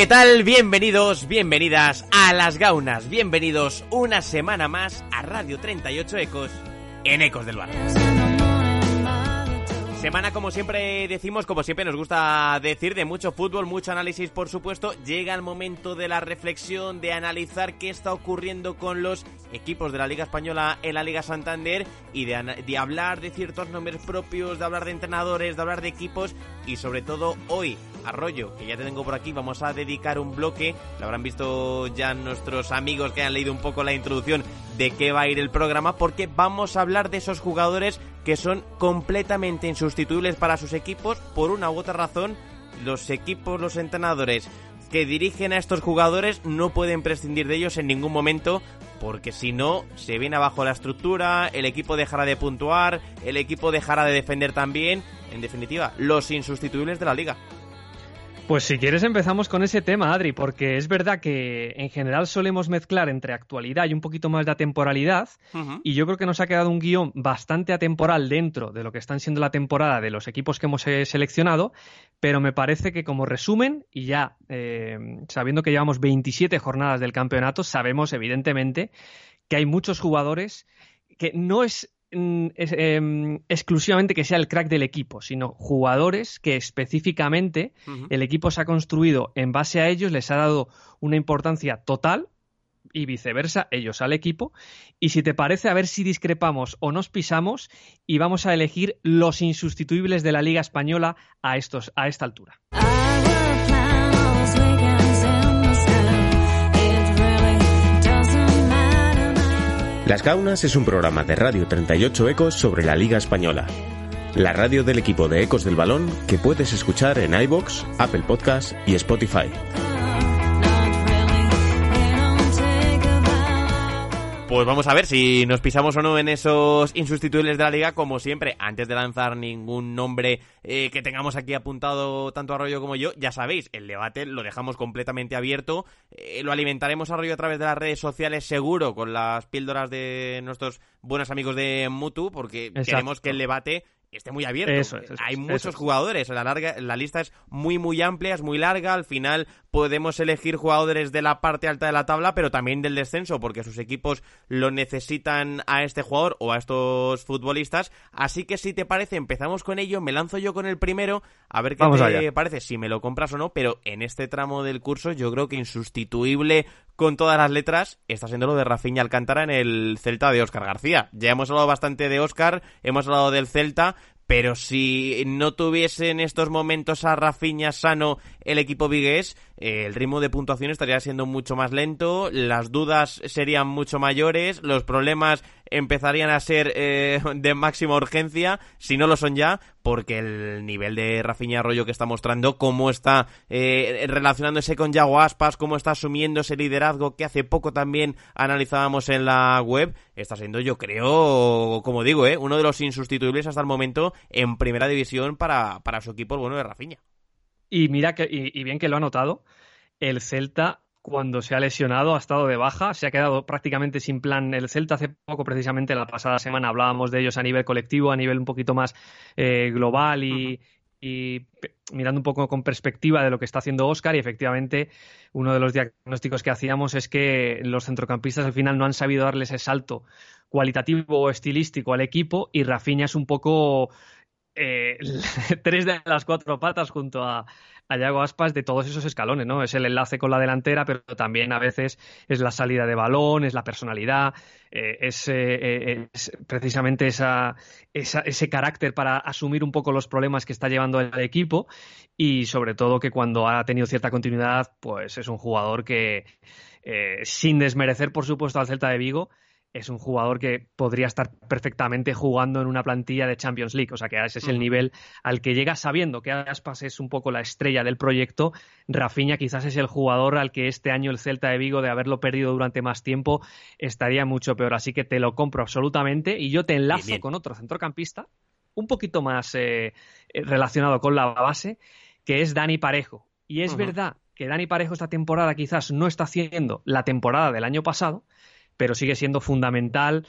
¿Qué tal? Bienvenidos, bienvenidas a Las Gaunas, bienvenidos una semana más a Radio 38 Ecos en Ecos del Barrio. Semana, como siempre decimos, como siempre nos gusta decir, de mucho fútbol, mucho análisis, por supuesto. Llega el momento de la reflexión, de analizar qué está ocurriendo con los equipos de la Liga Española en la Liga Santander y de, de hablar de ciertos nombres propios, de hablar de entrenadores, de hablar de equipos y sobre todo hoy Arroyo, que ya te tengo por aquí, vamos a dedicar un bloque, lo habrán visto ya nuestros amigos que han leído un poco la introducción de qué va a ir el programa, porque vamos a hablar de esos jugadores que son completamente insustituibles para sus equipos por una u otra razón. Los equipos, los entrenadores que dirigen a estos jugadores no pueden prescindir de ellos en ningún momento porque si no se viene abajo la estructura, el equipo dejará de puntuar, el equipo dejará de defender también, en definitiva, los insustituibles de la liga. Pues si quieres empezamos con ese tema, Adri, porque es verdad que en general solemos mezclar entre actualidad y un poquito más de atemporalidad, y yo creo que nos ha quedado un guion bastante atemporal dentro de lo que están siendo la temporada de los equipos que hemos eh, seleccionado, pero me parece que como resumen, y ya eh, sabiendo que llevamos 27 jornadas del campeonato, sabemos evidentemente que hay muchos jugadores que no es Mm, em, exclusivamente que sea el crack del equipo, sino jugadores que específicamente el equipo se ha construido en base a ellos, les ha dado una importancia total y viceversa, ellos al equipo. Y si te parece, a ver si discrepamos o nos pisamos y vamos a elegir los insustituibles de la Liga Española a, estos, a esta altura. Las Gaunas es un programa de Radio 38 Ecos sobre la Liga Española. La radio del equipo de Ecos del Balón que puedes escuchar en iBox, Apple Podcast y Spotify. Pues vamos a ver si nos pisamos o no en esos insustituibles de la liga, como siempre, antes de lanzar ningún nombre eh, que tengamos aquí apuntado tanto Arroyo como yo, ya sabéis, el debate lo dejamos completamente abierto, eh, lo alimentaremos Arroyo a través de las redes sociales seguro, con las píldoras de nuestros buenos amigos de Mutu, porque queremos que el debate esté muy abierto. Hay muchos jugadores, la, larga, la lista es muy muy amplia, es muy larga, al final podemos elegir jugadores de la parte alta de la tabla, pero también del descenso, porque sus equipos lo necesitan a este jugador o a estos futbolistas. Así que si te parece, empezamos con ello, me lanzo yo con el primero, a ver qué te parece, si me lo compras o no, pero en este tramo del curso yo creo que insustituible con todas las letras está siendo lo de Rafinha Alcántara en el Celta de Óscar García. Ya hemos hablado bastante de Óscar, hemos hablado del Celta, pero si no tuviese en estos momentos a Rafinha sano el equipo vigués, eh, el ritmo de puntuación estaría siendo mucho más lento, las dudas serían mucho mayores, los problemas empezarían a ser eh, de máxima urgencia, si no lo son ya, porque el nivel de Rafinha Arroyo que está mostrando, cómo está eh, relacionándose con Yago Aspas, cómo está asumiendo ese liderazgo que hace poco también analizábamos en la web, está siendo yo creo, como digo, uno de los insustituibles hasta el momento en primera división para, para su equipo, el bueno de Rafinha. Y mira que, y, bien que lo ha notado, el Celta cuando se ha lesionado ha estado de baja, se ha quedado prácticamente sin plan el Celta. Hace poco, precisamente la pasada semana, hablábamos de ellos a nivel colectivo, a nivel un poquito más eh, global y, y mirando un poco con perspectiva de lo que está haciendo Oscar y efectivamente uno de los diagnósticos que hacíamos es que los centrocampistas al final no han sabido darle ese salto cualitativo o estilístico al equipo y Rafinha es un poco eh, tres de las cuatro patas junto a, a Yago Aspas de todos esos escalones, ¿no? Es el enlace con la delantera, pero también a veces es la salida de balón, es la personalidad, eh, es, eh, es, precisamente esa, ese carácter para asumir un poco los problemas que está llevando el equipo y sobre todo que cuando ha tenido cierta continuidad, pues es un jugador que, sin desmerecer, por supuesto, al Celta de Vigo, es un jugador que podría estar perfectamente jugando en una plantilla de Champions League. O sea que ese es el nivel al que llega sabiendo que Aspas es un poco la estrella del proyecto. Rafinha quizás es el jugador al que este año el Celta de Vigo, de haberlo perdido durante más tiempo, estaría mucho peor. Así que te lo compro absolutamente y yo te enlazo con otro centrocampista un poquito más eh, eh, relacionado con la base, que es Dani Parejo. Y es verdad que Dani Parejo esta temporada quizás no está haciendo la temporada del año pasado, pero sigue siendo fundamental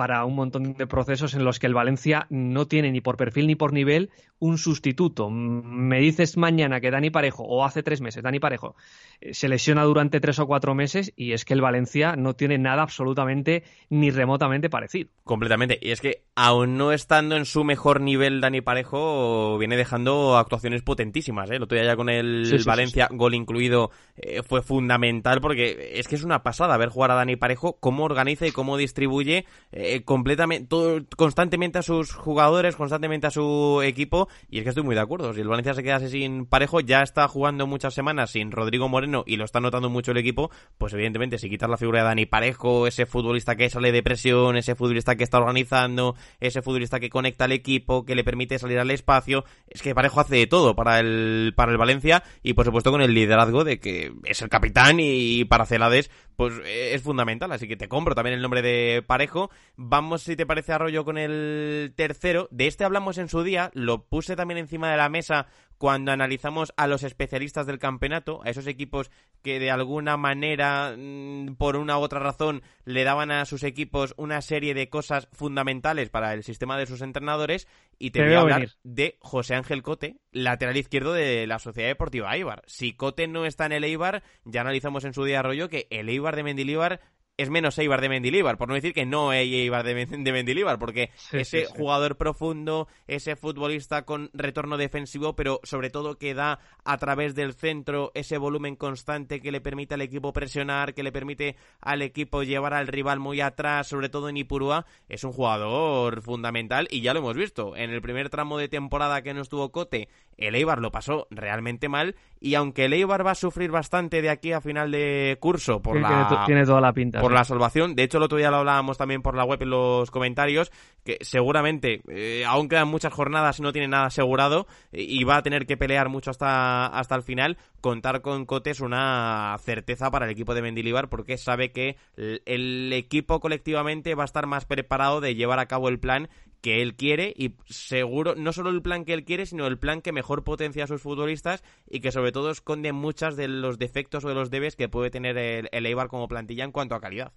para un montón de procesos en los que el Valencia no tiene ni por perfil ni por nivel un sustituto. Me dices mañana que Dani Parejo, o hace tres meses, Dani Parejo, eh, se lesiona durante tres o cuatro meses y es que el Valencia no tiene nada absolutamente ni remotamente parecido. Completamente. Y es que, aún no estando en su mejor nivel, Dani Parejo viene dejando actuaciones potentísimas. ¿eh? Lo tuve ya con el Valencia, gol incluido, eh, fue fundamental porque es que es una pasada ver jugar a Dani Parejo, cómo organiza y cómo distribuye. Eh, eh, completamente, constantemente a sus jugadores, constantemente a su equipo, y es que estoy muy de acuerdo. Si el Valencia se quedase sin parejo, ya está jugando muchas semanas sin Rodrigo Moreno y lo está notando mucho el equipo, pues evidentemente si quitas la figura de Dani Parejo, ese futbolista que sale de presión, ese futbolista que está organizando, ese futbolista que conecta al equipo, que le permite salir al espacio, es que Parejo hace de todo para el, para el Valencia y por supuesto con el liderazgo de que es el capitán y para Celades pues es fundamental, así que te compro también el nombre de Parejo Vamos, si te parece, Arroyo con el tercero. De este hablamos en su día, lo puse también encima de la mesa cuando analizamos a los especialistas del campeonato, a esos equipos que de alguna manera, mm, por una u otra razón, le daban a sus equipos una serie de cosas fundamentales para el sistema de sus entrenadores. Y te, voy a hablar de José Ángel Cote, lateral izquierdo de la Sociedad Deportiva Eibar. Si Cote no está en el Eibar, ya analizamos en su día, Arroyo, que el Eibar de Mendilibar es menos Eibar de Mendilibar, por no decir que no Eibar de, Mendilibar, porque ese jugador profundo, ese futbolista con retorno defensivo, pero sobre todo que da a través del centro ese volumen constante que le permite al equipo presionar, que le permite al equipo llevar al rival muy atrás, sobre todo en Ipurúa, es un jugador fundamental y ya lo hemos visto. En el primer tramo de temporada que no estuvo Cote, el Eibar lo pasó realmente mal y aunque el Eibar va a sufrir bastante de aquí a final de curso por la... Tiene, toda la pinta la salvación. De hecho, el otro día lo hablábamos también por la web en los comentarios, que seguramente eh, aún quedan muchas jornadas y no tiene nada asegurado y va a tener que pelear mucho hasta, hasta el final. Contar con Cote es una certeza para el equipo de Mendilibar porque sabe que el equipo colectivamente va a estar más preparado de llevar a cabo el plan que él quiere y seguro no solo el plan que él quiere, sino el plan que mejor potencia a sus futbolistas y que sobre todo esconde muchas de los defectos o de los debes que puede tener el, el Eibar como plantilla en cuanto a calidad.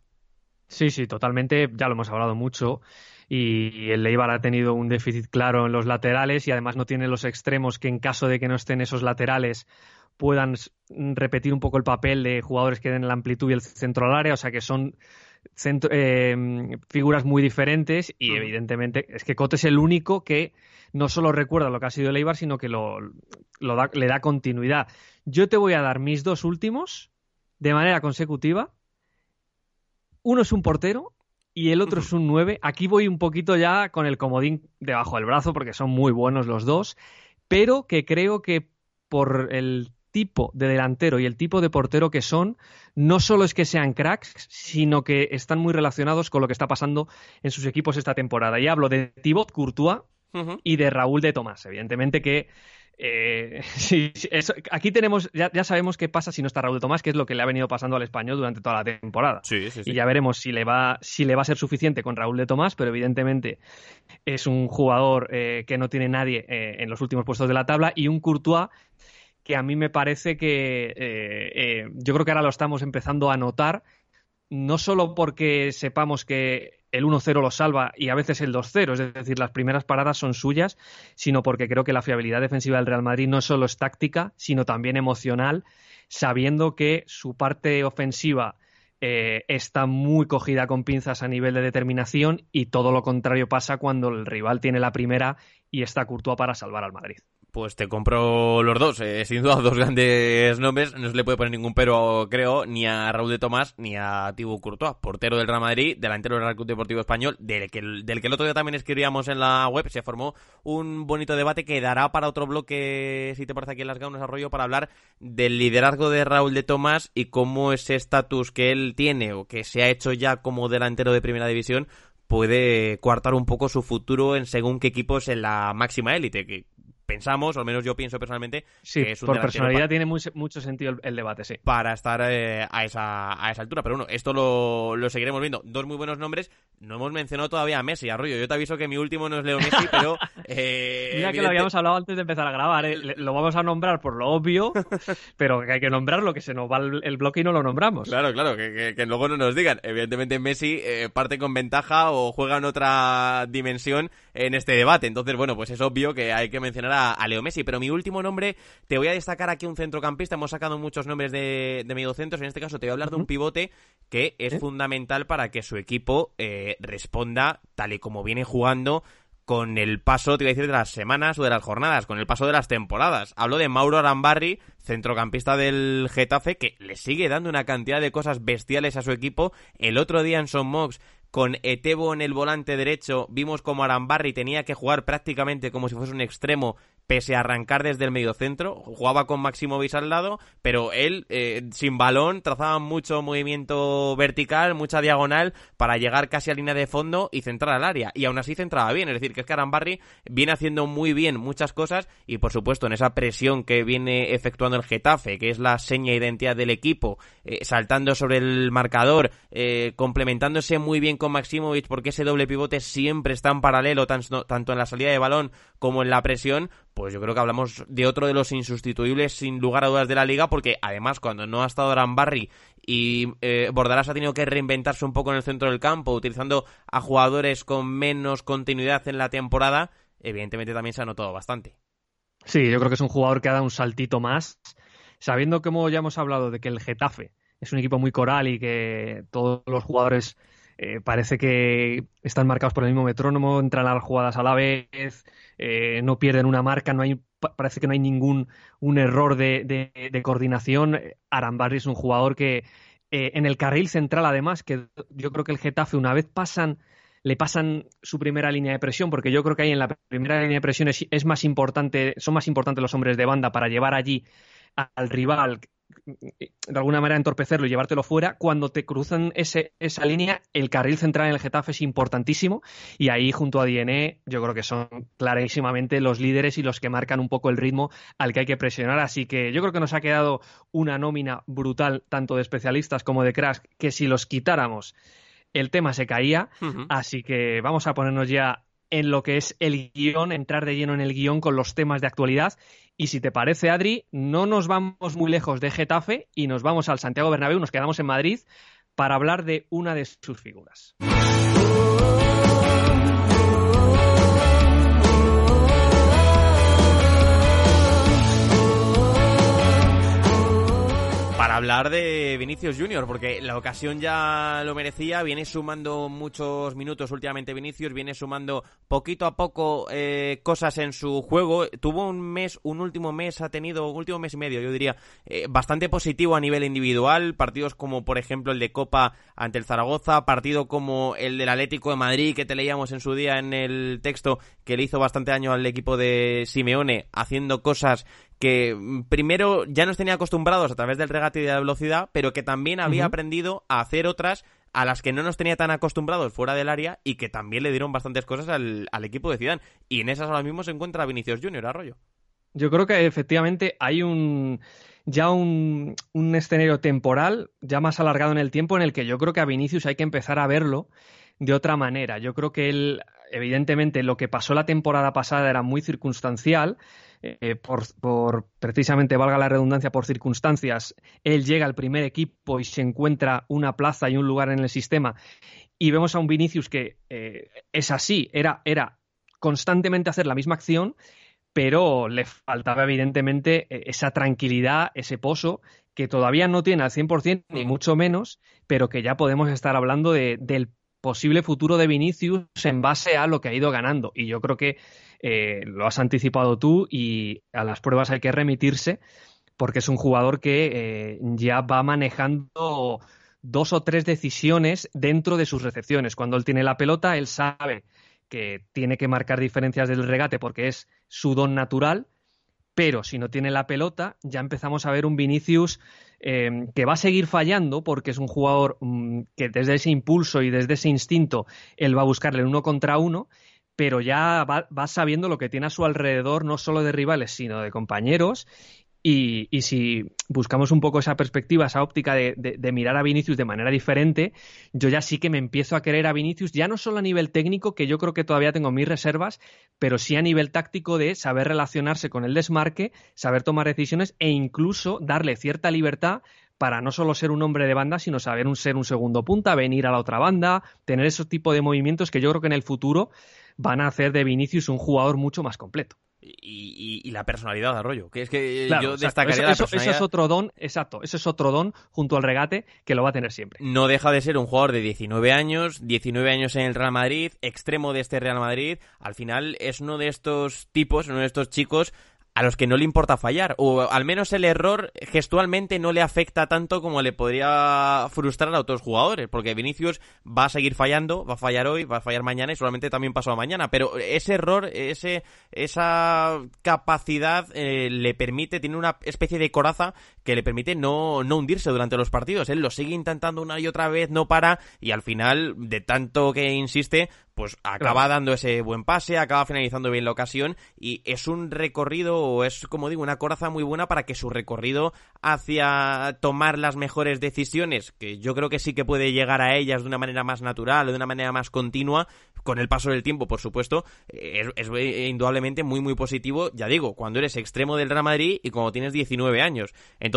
Sí, sí, totalmente, ya lo hemos hablado mucho y el Eibar ha tenido un déficit claro en los laterales y además no tiene los extremos que en caso de que no estén esos laterales puedan repetir un poco el papel de jugadores que den la amplitud y el centro al área, o sea que son eh, figuras muy diferentes y evidentemente es que Cote es el único que no solo recuerda lo que ha sido el Eibar, sino que lo, le da continuidad. Yo te voy a dar mis dos últimos de manera consecutiva. Uno es un portero y el otro es un 9. Aquí voy un poquito ya con el comodín debajo del brazo porque son muy buenos los dos, pero que creo que por el tipo de delantero y el tipo de portero que son, no solo es que sean cracks, sino que están muy relacionados con lo que está pasando en sus equipos esta temporada. Y hablo de Thibaut Courtois y de Raúl de Tomás. Evidentemente que eh, aquí tenemos, ya, sabemos qué pasa si no está Raúl de Tomás, que es lo que le ha venido pasando al español durante toda la temporada. y ya veremos si le, va, si le va a ser suficiente con Raúl de Tomás, pero evidentemente es un jugador eh, que no tiene nadie eh, en los últimos puestos de la tabla y un Courtois que a mí me parece que eh, eh, yo creo que ahora lo estamos empezando a notar, no solo porque sepamos que el 1-0 lo salva y a veces el 2-0, es decir, las primeras paradas son suyas, sino porque creo que la fiabilidad defensiva del Real Madrid no solo es táctica, sino también emocional, sabiendo que su parte ofensiva eh, está muy cogida con pinzas a nivel de determinación y todo lo contrario pasa cuando el rival tiene la primera y está Courtois para salvar al Madrid. Pues te compro los dos, eh, sin duda dos grandes nombres, no se le puede poner ningún pero, creo, ni a Raúl de Tomás ni a Thibaut Courtois, portero del Real Madrid, delantero del Real Club Deportivo Español, del que, del que el otro día también escribíamos en la web, se formó un bonito debate que dará para otro bloque, si te parece aquí en las gaunas arroyo, para hablar del liderazgo de Raúl de Tomás y cómo ese estatus que él tiene o que se ha hecho ya como delantero de primera división puede coartar un poco su futuro en según qué equipos en la máxima élite, que pensamos, o al menos yo pienso personalmente, que es un por personalidad tiene mucho sentido el, debate, sí. Para estar eh, a, esa, a esa altura. Pero bueno, esto lo, lo, seguiremos viendo. Dos muy buenos nombres. No hemos mencionado todavía a Messi, Arroyo. Yo te aviso que mi último no es Leo Messi, pero... Eh, Mira que lo habíamos hablado antes de empezar a grabar. ¿eh? Lo vamos a nombrar por lo obvio, pero que hay que nombrarlo, que se nos va el, bloque y no lo nombramos. Claro, claro, que, que, luego no nos digan. Evidentemente Messi eh, parte con ventaja o juega en otra dimensión en este debate. Entonces, bueno, pues es obvio que hay que mencionar a, Leo Messi. Pero mi último nombre, te voy a destacar aquí un centrocampista. Hemos sacado muchos nombres de, de mediocentros. En este caso, te voy a hablar de un pivote que es fundamental para que su equipo eh, responda tal y como viene jugando con el paso, te voy a decir, de las semanas o de las jornadas, con el paso de las temporadas. Hablo de Mauro Arambarri, centrocampista del Getafe, que le sigue dando una cantidad de cosas bestiales a su equipo. El otro día en Son Mox con Etebo en el volante derecho, vimos como Arambarri tenía que jugar prácticamente como si fuese un extremo pese a arrancar desde el medio centro, jugaba con Maximovic al lado, pero él eh, sin balón trazaba mucho movimiento vertical, mucha diagonal para llegar casi a línea de fondo y centrar al área. Y aún así centraba bien, es decir, que es que Arambarri viene haciendo muy bien muchas cosas y por supuesto en esa presión que viene efectuando el Getafe, que es la seña identidad del equipo, eh, saltando sobre el marcador, eh, complementándose muy bien con Maximovic porque ese doble pivote siempre está en paralelo tanto en la salida de balón como en la presión, pues yo creo que hablamos de otro de los insustituibles sin lugar a dudas de la liga, porque además cuando no ha estado Arambarri y eh, ha tenido que reinventarse un poco en el centro del campo, utilizando a jugadores con menos continuidad en la temporada, evidentemente también se ha notado bastante. Sí, yo creo que es un jugador que ha dado un saltito más, sabiendo como ya hemos hablado de que el Getafe es un equipo muy coral y que todos los jugadores eh, parece que están marcados por el mismo metrónomo, entran las jugadas a la vez, eh, no pierden una marca, no hay, parece que no hay ningún un error de, coordinación. Arambarri es un jugador que eh, en el carril central, además, que yo creo que el Getafe, una vez pasan le pasan su primera línea de presión, porque yo creo que ahí en la primera línea de presión es más importante, son más importantes los hombres de banda para llevar allí al rival de alguna manera entorpecerlo y llevártelo fuera, cuando te cruzan ese, esa línea, el carril central en el Getafe es importantísimo y ahí junto a DNE yo creo que son clarísimamente los líderes y los que marcan un poco el ritmo al que hay que presionar. Así que yo creo que nos ha quedado una nómina brutal tanto de especialistas como de crash que si los quitáramos el tema se caía. Así que vamos a ponernos ya en lo que es el guion, entrar de lleno en el guion con los temas de actualidad. Y si te parece, Adri, no nos vamos muy lejos de Getafe y nos vamos al Santiago Bernabéu, nos quedamos en Madrid para hablar de una de sus figuras. Para hablar de Vinicius Junior, porque la ocasión ya lo merecía, viene sumando muchos minutos últimamente Vinicius, viene sumando poquito a poco eh, cosas en su juego, tuvo un mes, un último mes, ha tenido, un último mes y medio, yo diría, eh, bastante positivo a nivel individual, partidos como por ejemplo el de Copa ante el Zaragoza, partido como el del Atlético de Madrid que te leíamos en su día en el texto que le hizo bastante daño al equipo de Simeone, haciendo cosas que mm, primero ya nos tenía acostumbrados a través del regate y de la velocidad, pero que también había aprendido a hacer otras a las que no nos tenía tan acostumbrados fuera del área y que también le dieron bastantes cosas al, equipo de Zidane. Y en esas ahora mismo se encuentra Vinicius Junior, Arroyo. Yo creo que efectivamente hay un ya un, un, escenario temporal ya más alargado en el tiempo en el que yo creo que a Vinicius hay que empezar a verlo de otra manera. Yo creo que él, evidentemente, lo que pasó la temporada pasada era muy circunstancial. Eh, por, precisamente, valga la redundancia, por circunstancias, él llega al primer equipo y se encuentra una plaza y un lugar en el sistema. Y vemos a un Vinicius que eh, es así, era, era constantemente hacer la misma acción, pero le faltaba evidentemente e, esa tranquilidad, ese pozo que todavía no tiene al 100%, ni mucho menos, pero que ya podemos estar hablando de, del posible futuro de Vinicius en base a lo que ha ido ganando. Y yo creo que eh, lo has anticipado tú y a las pruebas hay que remitirse porque es un jugador que eh, ya va manejando dos o tres decisiones dentro de sus recepciones. Cuando él tiene la pelota, él sabe que tiene que marcar diferencias del regate porque es su don natural, pero si no tiene la pelota, ya empezamos a ver un Vinicius eh, que va a seguir fallando porque es un jugador mm, que desde ese impulso y desde ese instinto él va a buscarle el uno contra uno, pero ya va, va, sabiendo lo que tiene a su alrededor, no solo de rivales, sino de compañeros, y, si buscamos un poco esa perspectiva, esa óptica de, mirar a Vinicius de manera diferente, yo ya sí que me empiezo a querer a Vinicius, ya no solo a nivel técnico, que yo creo que todavía tengo mis reservas, pero sí a nivel táctico de saber relacionarse con el desmarque, saber tomar decisiones e incluso darle cierta libertad para no solo ser un hombre de banda, sino saber ser un segundo punta, venir a la otra banda, tener ese tipo de movimientos que yo creo que en el futuro van a hacer de Vinicius un jugador mucho más completo. Y, la personalidad de Arroyo, que es que yo destacaría eso, es otro don, exacto, eso es otro don junto al regate que lo va a tener siempre. No deja de ser un jugador de 19 años, 19 años en el Real Madrid, extremo de este Real Madrid, al final es uno de estos tipos, uno de estos chicos a los que no le importa fallar, o al menos el error gestualmente no le afecta tanto como le podría frustrar a otros jugadores, porque Vinicius va a seguir fallando, va a fallar hoy, va a fallar mañana y solamente también pasó mañana, pero ese error, ese, esa capacidad eh, le permite, tiene una especie de coraza que le permite no, no hundirse durante los partidos, él lo sigue intentando una y otra vez, no para, y al final, de tanto que insiste, pues acaba dando ese buen pase, acaba finalizando bien la ocasión y es un recorrido o es como digo una coraza muy buena para que su recorrido hacia tomar las mejores decisiones, que yo creo que sí que puede llegar a ellas de una manera más natural o de una manera más continua, con el paso del tiempo, por supuesto, es, es, indudablemente muy, muy positivo, ya digo, cuando eres extremo del Real Madrid y cuando tienes 19 años. Entonces,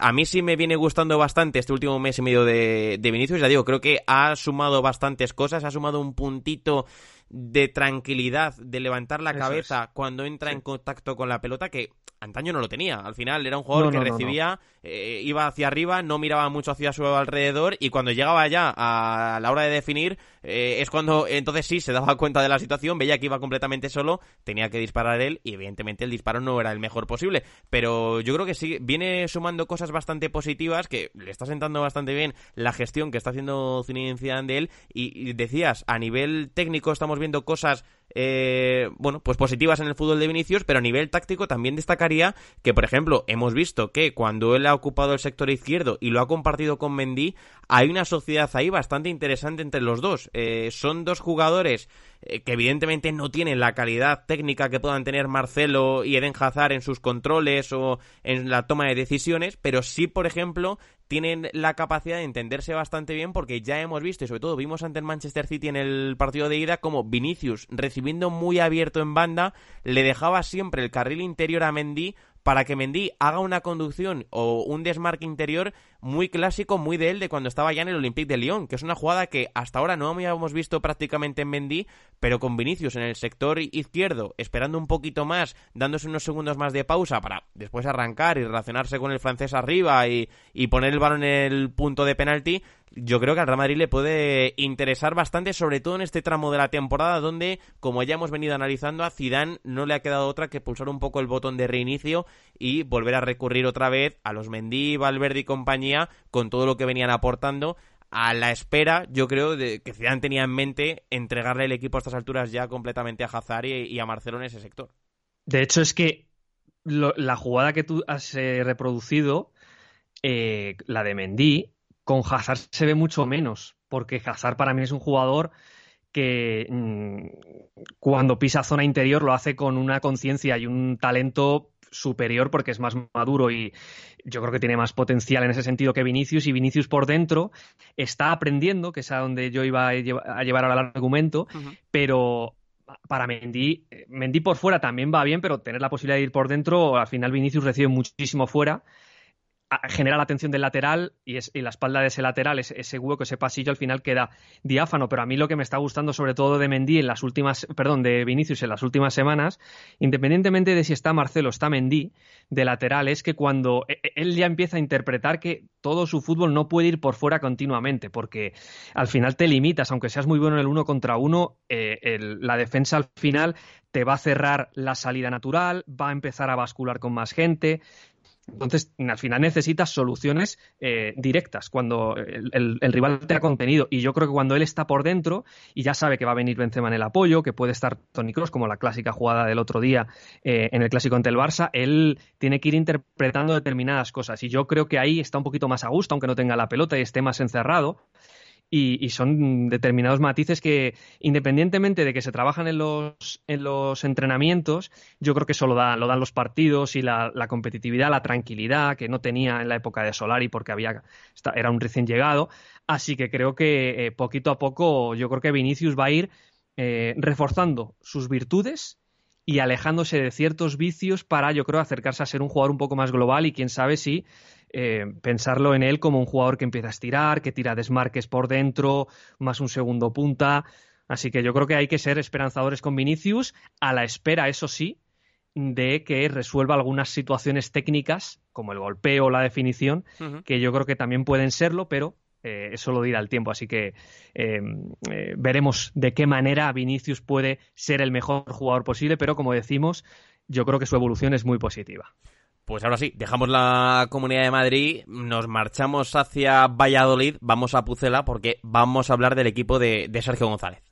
a mí sí me viene gustando bastante este último mes y medio de, de Vinicius, ya digo, creo que ha sumado bastantes cosas, ha sumado un puntito de tranquilidad, de levantar la cabeza cuando entra en contacto con la pelota, que antaño no lo tenía. Al final era un jugador que recibía, eh, iba hacia arriba, no miraba mucho hacia su alrededor y cuando llegaba ya a la hora de definir eh, es cuando entonces sí se daba cuenta de la situación, veía que iba completamente solo, tenía que disparar él y evidentemente el disparo no era el mejor posible. Pero yo creo que sí, viene sumando cosas bastante positivas, que le está sentando bastante bien la gestión que está haciendo Zinedine de él y decías, a nivel técnico estamos viendo cosas eh, bueno, pues positivas en el fútbol de Vinicius, pero a nivel táctico también destacaría que, por ejemplo, hemos visto que cuando él ha ocupado el sector izquierdo y lo ha compartido con Mendy, hay una sociedad ahí bastante interesante entre los dos. Eh, son dos jugadores eh, que evidentemente no tienen la calidad técnica que puedan tener Marcelo y Eden Hazard en sus controles o en la toma de decisiones, pero sí, por ejemplo, tienen la capacidad de entenderse bastante bien porque ya hemos visto y sobre todo vimos ante el Manchester City en el partido de ida como Vinicius recibiendo muy abierto en banda le dejaba siempre el carril interior a Mendy para que Mendy haga una conducción o un desmarque interior muy clásico, muy de él, de cuando estaba ya en el Olympique de Lyon, que es una jugada que hasta ahora no habíamos visto prácticamente en Mendy, pero con Vinicius en el sector izquierdo, esperando un poquito más, dándose unos segundos más de pausa para después arrancar y relacionarse con el francés arriba y, y poner el balón en el punto de penalti, yo creo que al Real Madrid le puede interesar bastante, sobre todo en este tramo de la temporada, donde, como ya hemos venido analizando, a Zidane no le ha quedado otra que pulsar un poco el botón de reinicio y volver a recurrir otra vez a los Mendy, Valverde y compañía, con todo lo que venían aportando, a la espera, yo creo, de que Zidane tenía en mente entregarle el equipo a estas alturas ya completamente a Hazard y, a Marcelo en ese sector. De hecho, es que la jugada que tú has eh, reproducido, eh, la de Mendy, con Hazard se ve mucho menos, porque Hazard para mí es un jugador que mm, cuando pisa zona interior lo hace con una conciencia y un talento superior porque es más maduro y yo creo que tiene más potencial en ese sentido que Vinicius y Vinicius por dentro está aprendiendo, que es a donde yo iba a llevar ahora el argumento, pero para Mendy, Mendy por fuera también va bien, pero tener la posibilidad de ir por dentro, al final Vinicius recibe muchísimo fuera genera la atención del lateral y, es, y, la espalda de ese lateral, ese, ese, hueco, ese pasillo al final queda diáfano. Pero a mí lo que me está gustando sobre todo de Mendy en las últimas, perdón, de Vinicius en las últimas semanas, independientemente de si está Marcelo o está Mendy de lateral, es que cuando e, e, él ya empieza a interpretar que todo su fútbol no puede ir por fuera continuamente, porque al final te limitas, aunque seas muy bueno en el uno contra uno, eh, la defensa al final te va a cerrar la salida natural, va a empezar a bascular con más gente. Entonces, al final necesitas soluciones eh, directas cuando el, el, rival te ha contenido. Y yo creo que cuando él está por dentro y ya sabe que va a venir Benzema en el apoyo, que puede estar Tony Cross, como la clásica jugada del otro día eh, en el clásico ante el Barça, él tiene que ir interpretando determinadas cosas. Y yo creo que ahí está un poquito más a gusto, aunque no tenga la pelota y esté más encerrado. Y, y, son determinados matices que, independientemente de que se trabajan en los, en los entrenamientos, yo creo que eso lo, da, lo dan los partidos y la, competitividad, la tranquilidad que no tenía en la época de Solari porque había, era un recién llegado. Así que creo que eh, poquito a poco yo creo que Vinicius va a ir eh, reforzando sus virtudes y alejándose de ciertos vicios para, yo creo, acercarse a ser un jugador un poco más global y quién sabe si eh, pensarlo en él como un jugador que empieza a estirar, que tira desmarques por dentro, más un segundo punta. Así que yo creo que hay que ser esperanzadores con Vinicius, a la espera, eso sí, de que resuelva algunas situaciones técnicas, como el golpeo o la definición, uh -huh. que yo creo que también pueden serlo, pero eh, eso lo dirá el tiempo. Así que eh, eh, veremos de qué manera Vinicius puede ser el mejor jugador posible, pero como decimos, yo creo que su evolución es muy positiva. Pues ahora sí, dejamos la Comunidad de Madrid, nos marchamos hacia Valladolid, vamos a Pucela porque vamos a hablar del equipo de, Sergio González.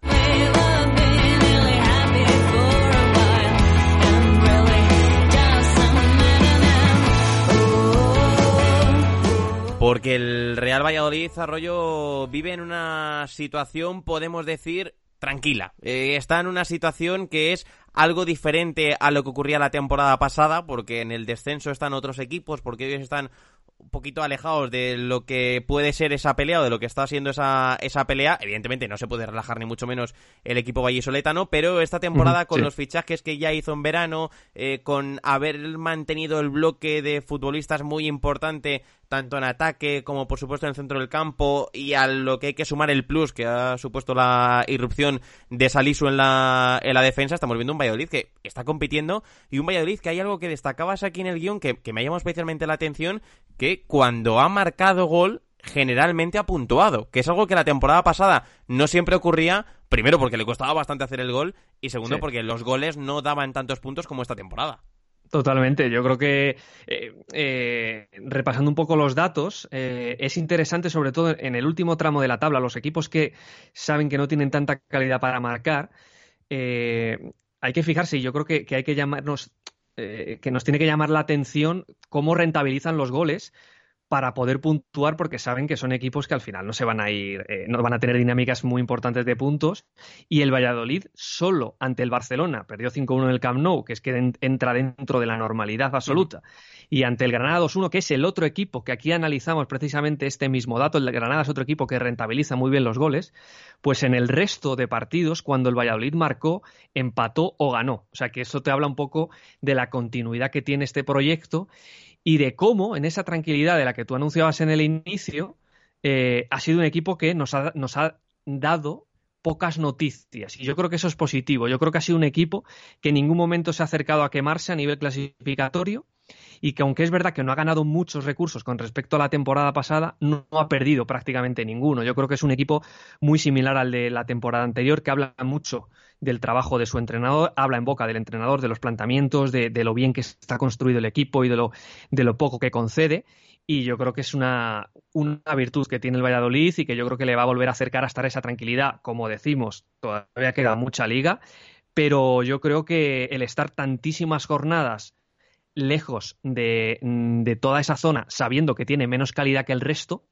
Porque el Real Valladolid Arroyo vive en una situación, podemos decir, tranquila. Eh, está en una situación que es algo diferente a lo que ocurría la temporada pasada, porque en el descenso están otros equipos, porque ellos están un poquito alejados de lo que puede ser esa pelea o de lo que está siendo esa, esa pelea. Evidentemente no se puede relajar ni mucho menos el equipo vallisoletano, pero esta temporada con sí. los fichajes que ya hizo en verano, eh, con haber mantenido el bloque de futbolistas muy importante tanto en ataque como por supuesto en el centro del campo y a lo que hay que sumar el plus que ha supuesto la irrupción de Salisu en la, en la defensa, estamos viendo un Valladolid que está compitiendo y un Valladolid que hay algo que destacabas aquí en el guion que, que me ha llamado especialmente la atención, que cuando ha marcado gol generalmente ha puntuado, que es algo que la temporada pasada no siempre ocurría, primero porque le costaba bastante hacer el gol y segundo sí. porque los goles no daban tantos puntos como esta temporada. Totalmente. Yo creo que eh, eh, repasando un poco los datos, eh, es interesante sobre todo en el último tramo de la tabla, los equipos que saben que no tienen tanta calidad para marcar, hay que fijarse y yo creo que, hay que llamarnos, que nos tiene que llamar la atención cómo rentabilizan los goles para poder puntuar porque saben que son equipos que al final no se van a ir, eh, no van a tener dinámicas muy importantes de puntos. Y el Valladolid solo ante el Barcelona perdió 5-1 en el Camp Nou, que es que en, entra dentro de la normalidad absoluta. Y ante el Granada 2-1, que es el otro equipo que aquí analizamos precisamente este mismo dato, el Granada es otro equipo que rentabiliza muy bien los goles, pues en el resto de partidos, cuando el Valladolid marcó, empató o ganó. O sea que eso te habla un poco de la continuidad que tiene este proyecto y de cómo, en esa tranquilidad de la que tú anunciabas en el inicio, eh, ha sido un equipo que nos ha, nos ha dado pocas noticias. Y yo creo que eso es positivo. Yo creo que ha sido un equipo que en ningún momento se ha acercado a quemarse a nivel clasificatorio y que aunque es verdad que no ha ganado muchos recursos con respecto a la temporada pasada, no ha perdido prácticamente ninguno. Yo creo que es un equipo muy similar al de la temporada anterior, que habla mucho del trabajo de su entrenador, habla en boca del entrenador, de los planteamientos, de, lo bien que está construido el equipo y de lo, de lo poco que concede y yo creo que es una, una, virtud que tiene el Valladolid y que yo creo que le va a volver a acercar hasta esa tranquilidad. Como decimos, todavía queda mucha liga, pero yo creo que el estar tantísimas jornadas lejos de, de toda esa zona, sabiendo que tiene menos calidad que el resto,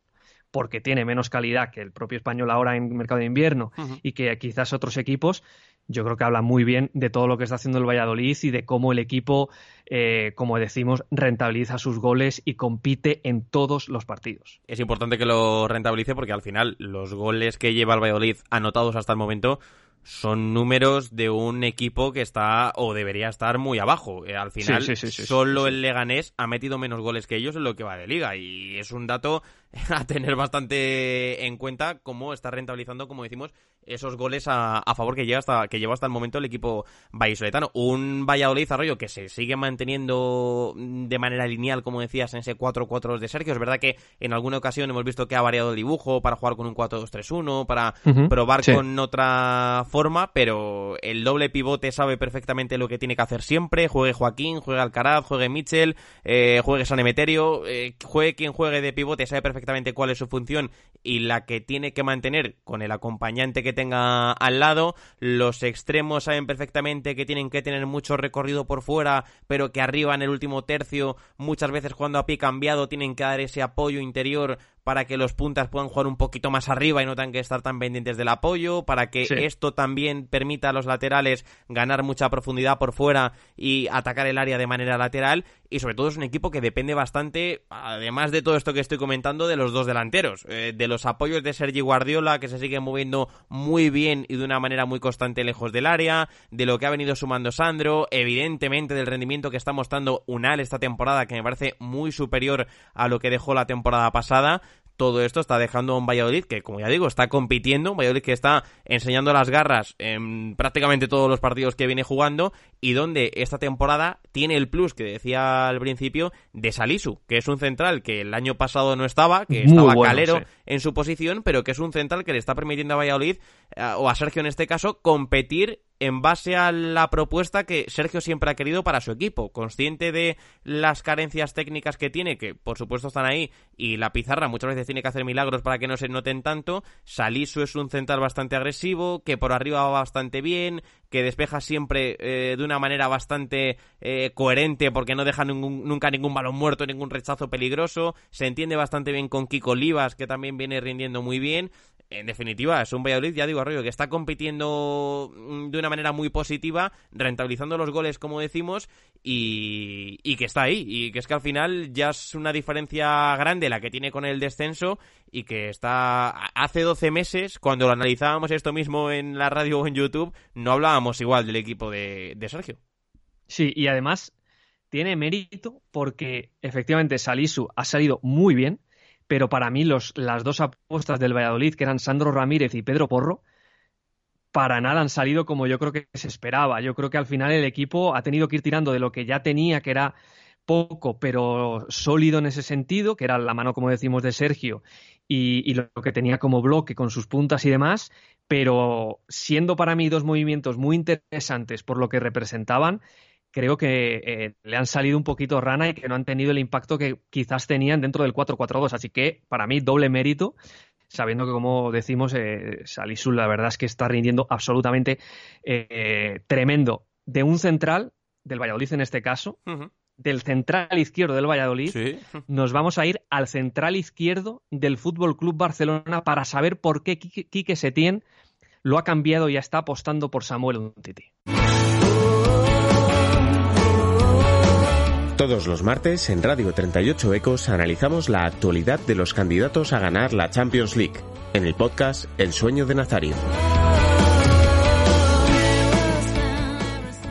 porque tiene menos calidad que el propio español ahora en mercado de invierno uh -huh. y que quizás otros equipos, yo creo que habla muy bien de todo lo que está haciendo el Valladolid y de cómo el equipo, eh, como decimos, rentabiliza sus goles y compite en todos los partidos. Es importante que lo rentabilice porque al final los goles que lleva el Valladolid anotados hasta el momento son números de un equipo que está o debería estar muy abajo. Eh, al final, solo el Leganés ha metido menos goles que ellos en lo que va de liga y es un dato a tener bastante en cuenta cómo está rentabilizando, como decimos, esos goles a, favor que lleva hasta que lleva hasta el momento el equipo vallisoletano. Un Valladolid Arroyo que se sigue manteniendo de manera lineal, como decías, en ese 4-4 de Sergio. Es verdad que en alguna ocasión hemos visto que ha variado el dibujo para jugar con un 4-2-3-1, para probar con otra forma, pero el doble pivote sabe perfectamente lo que tiene que hacer siempre. Juegue Joaquín, juegue Alcaraz, juegue Mitchell, eh, juegue San Emeterio, eh, juegue quien juegue de pivote, sabe perfectamente cuál es su función y la que tiene que mantener con el acompañante que tenga al lado. Los extremos saben perfectamente que tienen que tener mucho recorrido por fuera, pero que arriba en el último tercio, muchas veces cuando a pie cambiado, tienen que dar ese apoyo interior para que los puntas puedan jugar un poquito más arriba y no tengan que estar tan pendientes del apoyo, para que esto también permita a los laterales ganar mucha profundidad por fuera y atacar el área de manera lateral. Y sobre todo es un equipo que depende bastante, además de todo esto que estoy comentando, de los dos delanteros, eh, de los apoyos de Sergi Guardiola, que se sigue moviendo muy bien y de una manera muy constante lejos del área, de lo que ha venido sumando Sandro, evidentemente del rendimiento que está mostrando Unal esta temporada, que me parece muy superior a lo que dejó la temporada pasada todo esto está dejando a un Valladolid que, como ya digo, está compitiendo, un Valladolid que está enseñando las garras en prácticamente todos los partidos que viene jugando y donde esta temporada tiene el plus que decía al principio de Salisu, que es un central que el año pasado no estaba, que estaba calero en su posición, pero que es un central que le está permitiendo a Valladolid, eh, o a Sergio en este caso, competir en base a la propuesta que Sergio siempre ha querido para su equipo, consciente de las carencias técnicas que tiene, que por supuesto están ahí, y la pizarra muchas veces tiene que hacer milagros para que no se noten tanto, Salisu es un central bastante agresivo, que por arriba va bastante bien, que despeja siempre eh, de una manera bastante eh, coherente porque no deja nunca ningún balón muerto, ningún rechazo peligroso, se entiende bastante bien con Kiko Olivas, que también viene rindiendo muy bien, en definitiva, es un Valladolid, ya digo, Arroyo, que está compitiendo mm, de una manera muy positiva, rentabilizando los goles, como decimos, y, y, que está ahí. Y que es que al final ya es una diferencia grande la que tiene con el descenso y que está. Hace 12 meses, cuando lo analizábamos esto mismo en la radio o en YouTube, no hablábamos igual del equipo de, Sergio. Sí, y además tiene mérito porque efectivamente Salisu ha salido muy bien pero para mí los, las dos apuestas del Valladolid, que eran Sandro Ramírez y Pedro Porro, para nada han salido como yo creo que se esperaba. Yo creo que al final el equipo ha tenido que ir tirando de lo que ya tenía, que era poco, pero sólido en ese sentido, que era la mano, como decimos, de Sergio, y, lo que tenía como bloque con sus puntas y demás, pero siendo para mí dos movimientos muy interesantes por lo que representaban, creo que eh, le han salido un poquito rana y que no han tenido el impacto que quizás tenían dentro del 4-4-2. Así que para mí doble mérito, sabiendo que como decimos, eh, Salisu la verdad es que está rindiendo absolutamente eh, tremendo. De un central, del Valladolid en este caso, del central izquierdo del Valladolid, nos vamos a ir al central izquierdo del Fútbol Club Barcelona para saber por qué Quique Setién lo ha cambiado y ya está apostando por Samuel Untiti. Todos los martes en Radio 38 Ecos analizamos la actualidad de los candidatos a ganar la Champions League en el podcast El sueño de Nazario.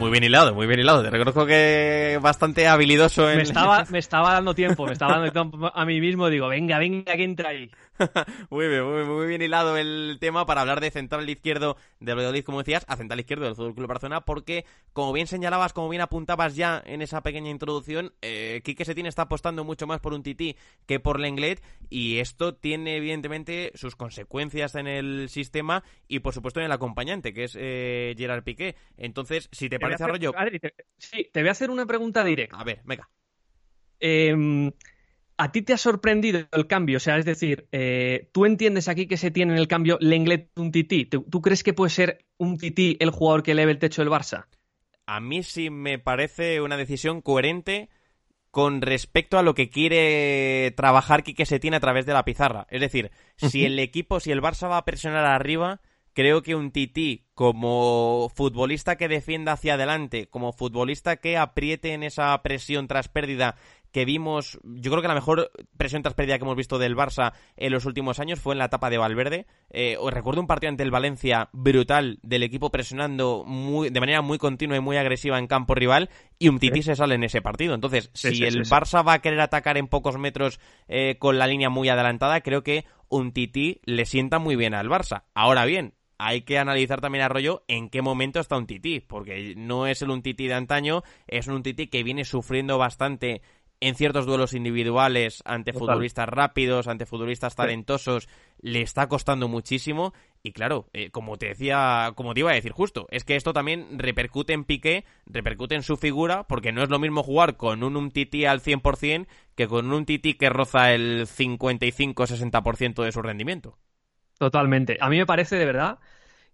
Muy bien hilado, muy bien hilado. Te reconozco que bastante habilidoso en... Me estaba, me estaba dando tiempo, me estaba dando tiempo a mí mismo. Digo, venga, venga, que entra ahí. muy bien, muy, bien hilado el tema para hablar de central izquierdo del Valladolid, como decías, a central izquierdo del Fútbol Club Barcelona, porque, como bien señalabas, como bien apuntabas ya en esa pequeña introducción, eh, Quique Setién está apostando mucho más por un Tití que por Lenglet, y esto tiene, evidentemente, sus consecuencias en el sistema y, por supuesto, en el acompañante, que es eh, Gerard Piqué. Entonces, si te parece, Arroyo... sí, te voy a hacer una pregunta directa. A ver, venga. Eh, ¿A ti te ha sorprendido el cambio? O sea, es decir, eh, ¿tú entiendes aquí que se tiene en el cambio Lenglet un tití? ¿Tú, crees que puede ser un tití el jugador que eleve el techo del Barça? A mí sí me parece una decisión coherente con respecto a lo que quiere trabajar Quique Setién a través de la pizarra. Es decir, si el equipo, si el Barça va a presionar arriba, creo que un tití como futbolista que defienda hacia adelante, como futbolista que apriete en esa presión tras pérdida, que vimos, yo creo que la mejor presión tras pérdida que hemos visto del Barça en los últimos años fue en la etapa de Valverde. Eh, os recuerdo un partido ante el Valencia brutal del equipo presionando muy, de manera muy continua y muy agresiva en campo rival y un tití se sale en ese partido. Entonces, si el Barça va a querer atacar en pocos metros eh, con la línea muy adelantada, creo que un tití le sienta muy bien al Barça. Ahora bien, hay que analizar también a rollo en qué momento está un tití, porque no es el un tití de antaño, es un tití que viene sufriendo bastante en ciertos duelos individuales ante futbolistas rápidos, ante futbolistas talentosos, le está costando muchísimo. Y claro, eh, como te decía, como te iba a decir justo, es que esto también repercute en Piqué, repercute en su figura, porque no es lo mismo jugar con un Umtiti al 100% que con un Titi que roza el 55-60% de su rendimiento. Totalmente. A mí me parece de verdad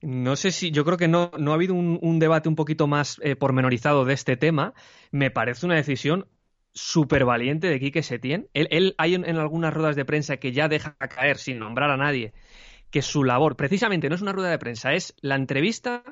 no sé si, yo creo que no, no ha habido un, debate un poquito más eh, pormenorizado de este tema. Me parece una decisión súper valiente de Quique Setién. Él, él hay en, algunas ruedas de prensa que ya deja caer, sin nombrar a nadie, que su labor, precisamente no es una rueda de prensa, es la entrevista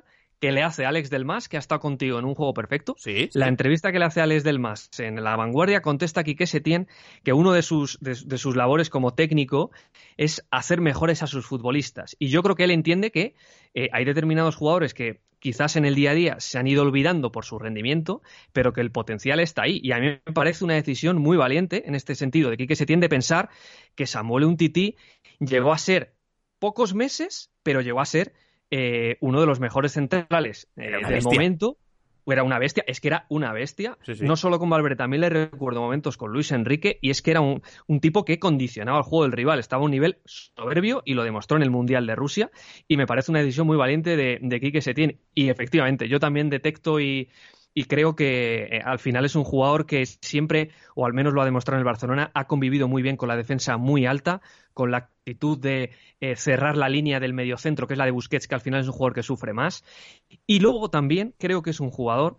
que le hace Alex Delmas, que ha estado contigo en un juego perfecto. Sí, La entrevista que le hace Alex Delmas en La Vanguardia contesta aquí que Setién que uno de sus, de, sus labores como técnico es hacer mejores a sus futbolistas. Y yo creo que él entiende que eh, hay determinados jugadores que quizás en el día a día se han ido olvidando por su rendimiento, pero que el potencial está ahí. Y a mí me parece una decisión muy valiente en este sentido, de que se tiende a pensar que Samuel Untiti llegó a ser pocos meses, pero llegó a ser eh, uno de los mejores centrales eh, del momento. Era una bestia, es que era una bestia. No solo con Valverde, también le recuerdo momentos con Luis Enrique, y es que era un, tipo que condicionaba el juego del rival. Estaba a un nivel soberbio y lo demostró en el Mundial de Rusia. Y me parece una decisión muy valiente de, de Quique Setién. Y efectivamente, yo también detecto y, y creo que eh, al final es un jugador que siempre, o al menos lo ha demostrado en el Barcelona, ha convivido muy bien con la defensa muy alta, con la actitud de eh, cerrar la línea del mediocentro, que es la de Busquets, que al final es un jugador que sufre más. Y luego también creo que es un jugador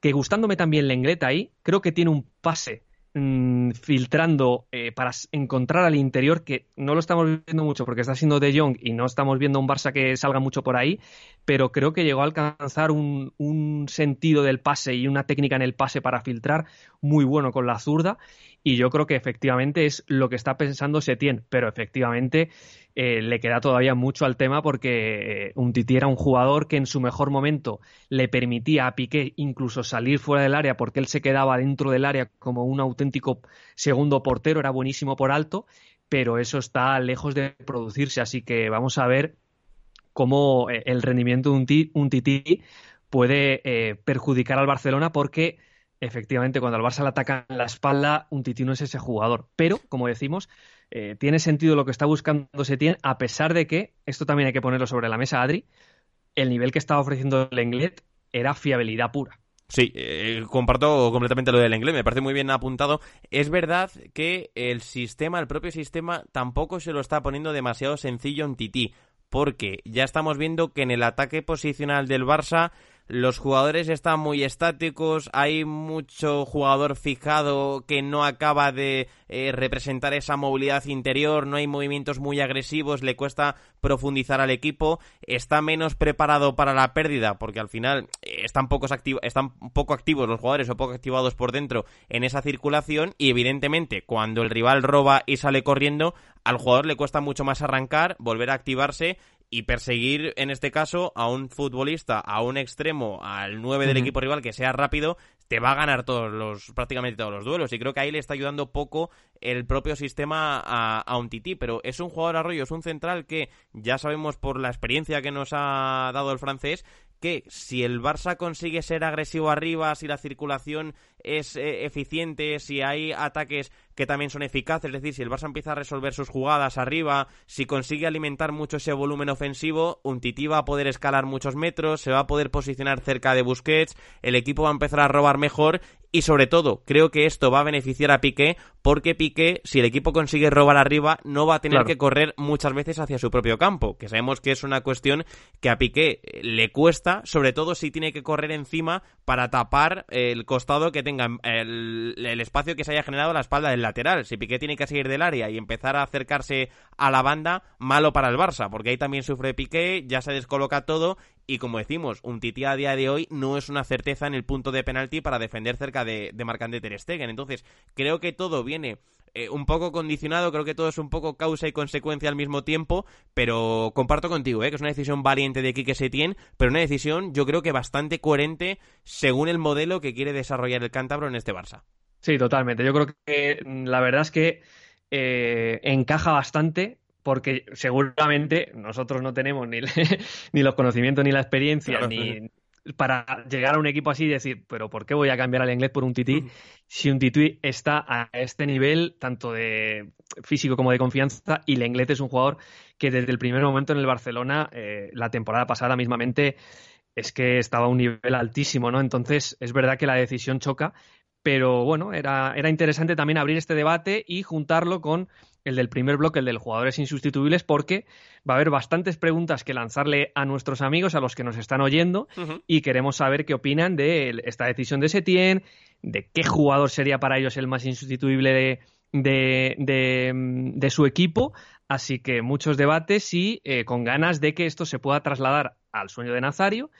que gustándome también Lenglet ahí, creo que tiene un pase Mm, filtrando eh, para encontrar al interior, que no lo estamos viendo mucho porque está siendo De Jong y no estamos viendo un Barça que salga mucho por ahí, pero creo que llegó a alcanzar un, un sentido del pase y una técnica en el pase para filtrar muy bueno con la zurda. Y yo creo que efectivamente es lo que está pensando Setién, pero efectivamente eh, le queda todavía mucho al tema porque eh, un Titi era un jugador que en su mejor momento le permitía a Piqué incluso salir fuera del área porque él se quedaba dentro del área como un auténtico segundo portero, era buenísimo por alto, pero eso está lejos de producirse, así que vamos a ver cómo eh, el rendimiento de un, Titi puede perjudicar al Barcelona porque efectivamente cuando al Barça le ataca en la espalda, un Titi no es ese jugador, pero como decimos, eh, tiene sentido lo que está buscando Setién, a pesar de que, esto también hay que ponerlo sobre la mesa, Adri, el nivel que estaba ofreciendo el Englet era fiabilidad pura. Sí, eh, comparto completamente lo del inglés, me parece muy bien apuntado. Es verdad que el sistema, el propio sistema, tampoco se lo está poniendo demasiado sencillo en Titi, porque ya estamos viendo que en el ataque posicional del Barça los jugadores están muy estáticos, hay mucho jugador fijado que no acaba de eh, representar esa movilidad interior, no hay movimientos muy agresivos, le cuesta profundizar al equipo, está menos preparado para la pérdida porque al final eh, están, pocos están poco activos los jugadores o poco activados por dentro en esa circulación y evidentemente cuando el rival roba y sale corriendo al jugador le cuesta mucho más arrancar, volver a activarse y perseguir en este caso a un futbolista, a un extremo, al 9 del equipo rival que sea rápido, te va a ganar todos los prácticamente todos los duelos. Y creo que ahí le está ayudando poco el propio sistema a, a un Titi, pero es un jugador arroyo, es un central que ya sabemos por la experiencia que nos ha dado el francés que si el Barça consigue ser agresivo arriba, si la circulación es eh, eficiente, si hay ataques que también son eficaces, es decir, si el Barça empieza a resolver sus jugadas arriba, si consigue alimentar mucho ese volumen ofensivo, un Titi va a poder escalar muchos metros, se va a poder posicionar cerca de Busquets, el equipo va a empezar a robar mejor y sobre todo, creo que esto va a beneficiar a Piqué porque Piqué, si el equipo consigue robar arriba, no va a tener que correr muchas veces hacia su propio campo, que sabemos que es una cuestión que a Piqué le cuesta, sobre todo si tiene que correr encima para tapar el costado que tenga el, espacio que se haya generado a la espalda del lateral. Si Piqué tiene que seguir del área y empezar a acercarse a la banda, malo para el Barça, porque ahí también sufre Piqué, ya se descoloca todo y como decimos, un Titi a día de hoy no es una certeza en el punto de penalti para defender cerca de, de Marc-André Ter Stegen. Entonces, creo que todo viene eh, un poco condicionado, creo que todo es un poco causa y consecuencia al mismo tiempo, pero comparto contigo, ¿eh? que es una decisión valiente de Quique Setién, pero una decisión yo creo que bastante coherente según el modelo que quiere desarrollar el cántabro en este Barça. Sí, totalmente. Yo creo que mm, la verdad es que eh, encaja bastante porque seguramente nosotros no tenemos ni, ni los conocimientos ni la experiencia ni, para llegar a un equipo así y decir, pero ¿por qué voy a cambiar al inglés por un tití si un tití está a este nivel, tanto de físico como de confianza, y el inglés es un jugador que desde el primer momento en el Barcelona, eh, la temporada pasada mismamente, es que estaba a un nivel altísimo, ¿no? Entonces, es verdad que la decisión choca, pero bueno, era, era interesante también abrir este debate y juntarlo con el del primer bloque, el de los jugadores insustituibles, porque va a haber bastantes preguntas que lanzarle a nuestros amigos, a los que nos están oyendo, y queremos saber qué opinan de esta decisión de Setién, de qué jugador sería para ellos el más insustituible de, de, su equipo. Así que muchos debates y eh, con ganas de que esto se pueda trasladar al sueño de Nazario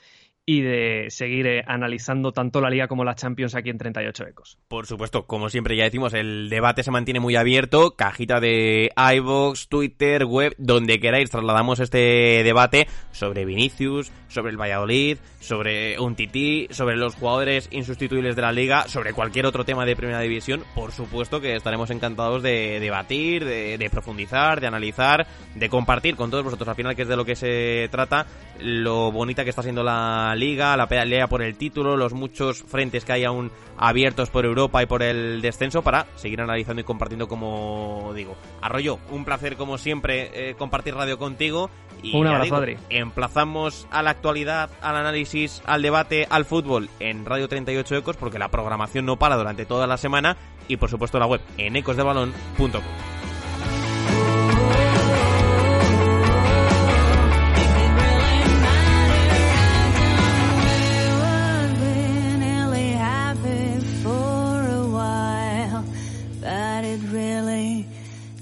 y de seguir eh, analizando tanto la Liga como la Champions aquí en 38 Ecos. Por supuesto, como siempre ya decimos, el debate se mantiene muy abierto, cajita de iVoox, Twitter, web, donde queráis trasladamos este debate sobre Vinicius, sobre el Valladolid, sobre un Tití, sobre los jugadores insustituibles de la Liga, sobre cualquier otro tema de Primera División, por supuesto que estaremos encantados de debatir, de, de profundizar, de analizar, de compartir con todos vosotros, al final que es de lo que se trata, lo bonita que está siendo la liga, la pelea por el título, los muchos frentes que hay aún abiertos por Europa y por el descenso para seguir analizando y compartiendo como digo. Arroyo, un placer como siempre eh, compartir radio contigo. Y un abrazo, Adri. Emplazamos a la actualidad, al análisis, al debate, al fútbol en Radio 38 Ecos porque la programación no para durante toda la semana y por supuesto la web en ecosdebalón.com.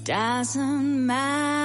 doesn't matter.